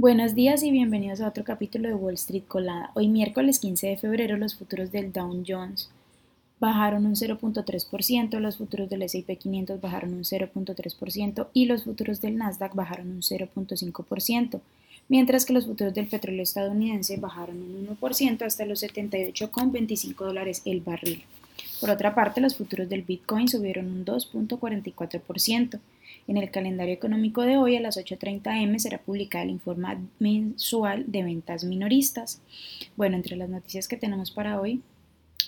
Buenos días y bienvenidos a otro capítulo de Wall Street Colada. Hoy miércoles 15 de febrero los futuros del Dow Jones bajaron un 0.3%, los futuros del S&P 500 bajaron un 0.3% y los futuros del Nasdaq bajaron un 0.5%, mientras que los futuros del petróleo estadounidense bajaron un 1% hasta los 78,25 dólares el barril. Por otra parte, los futuros del Bitcoin subieron un 2.44%. En el calendario económico de hoy a las 8.30 am será publicado el informe mensual de ventas minoristas. Bueno, entre las noticias que tenemos para hoy,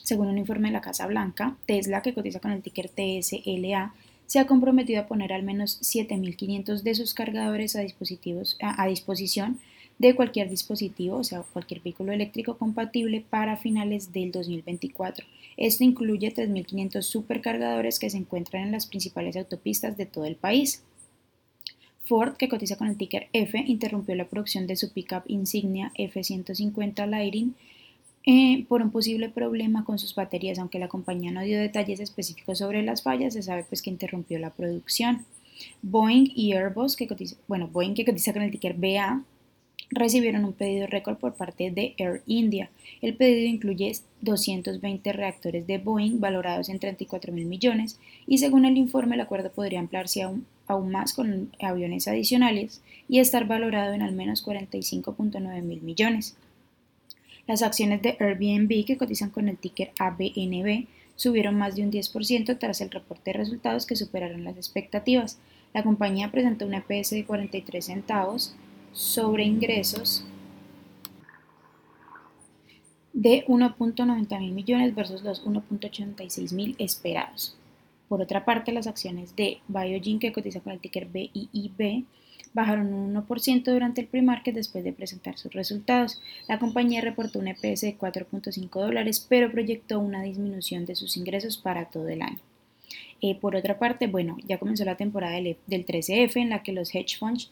según un informe de la Casa Blanca, Tesla, que cotiza con el ticker TSLA, se ha comprometido a poner al menos 7.500 de sus cargadores a, dispositivos, a, disposición de cualquier dispositivo, o sea, cualquier vehículo eléctrico compatible para finales del 2024. Esto incluye 3.500 supercargadores que se encuentran en las principales autopistas de todo el país. Ford, que cotiza con el ticker F, interrumpió la producción de su pickup insignia F-150 Lightning eh, por un posible problema con sus baterías, aunque la compañía no dio detalles específicos sobre las fallas, se sabe pues que interrumpió la producción. Boeing y Airbus, que bueno, Boeing que cotiza con el ticker BA, recibieron un pedido récord por parte de Air India. El pedido incluye 220 reactores de Boeing valorados en 34 mil millones y según el informe el acuerdo podría ampliarse aún, aún más con aviones adicionales y estar valorado en al menos 45.9 mil millones. Las acciones de Airbnb que cotizan con el ticker ABNB subieron más de un 10% tras el reporte de resultados que superaron las expectativas. La compañía presentó un EPS de 43 centavos sobre ingresos de 1.90 mil millones versus los 1.86 mil esperados. Por otra parte, las acciones de Biogen, que cotiza con el ticker BIIB, bajaron un 1% durante el pre-market después de presentar sus resultados. La compañía reportó un EPS de 4.5 dólares, pero proyectó una disminución de sus ingresos para todo el año. Eh, por otra parte, bueno, ya comenzó la temporada del, 13F en la que los hedge funds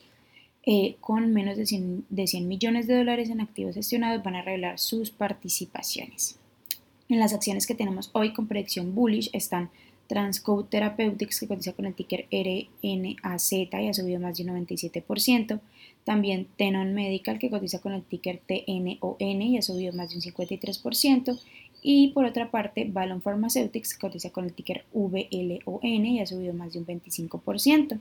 eh, con menos de 100, de 100 millones de dólares en activos gestionados van a revelar sus participaciones. En las acciones que tenemos hoy con predicción bullish están Transcode Therapeutics, que cotiza con el ticker RNAZ y ha subido más de un 97%. También Tenon Medical, que cotiza con el ticker TNON y ha subido más de un 53%. Y por otra parte, Ballon Pharmaceutics, que cotiza con el ticker VLON y ha subido más de un 25%.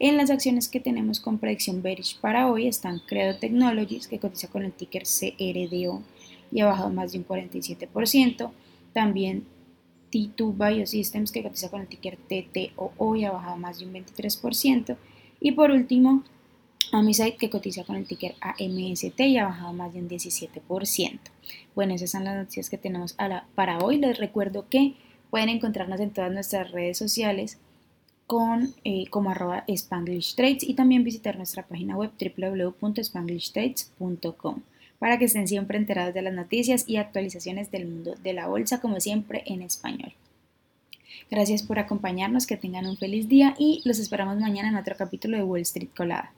En las acciones que tenemos con predicción bearish para hoy están Credo Technologies, que cotiza con el ticker CRDO y ha bajado más de un 47%. También T2 Biosystems que cotiza con el ticker TTOO y ha bajado más de un 23%. Y por último, Amisite que cotiza con el ticker AMST y ha bajado más de un 17%. Bueno, esas son las noticias que tenemos para hoy. Les recuerdo que pueden encontrarnos en todas nuestras redes sociales con, eh, como arroba Spanglish Trades y también visitar nuestra página web www.spanglishtrades.com para que estén siempre enterados de las noticias y actualizaciones del mundo de la bolsa, como siempre en español. Gracias por acompañarnos, que tengan un feliz día y los esperamos mañana en otro capítulo de Wall Street Colada.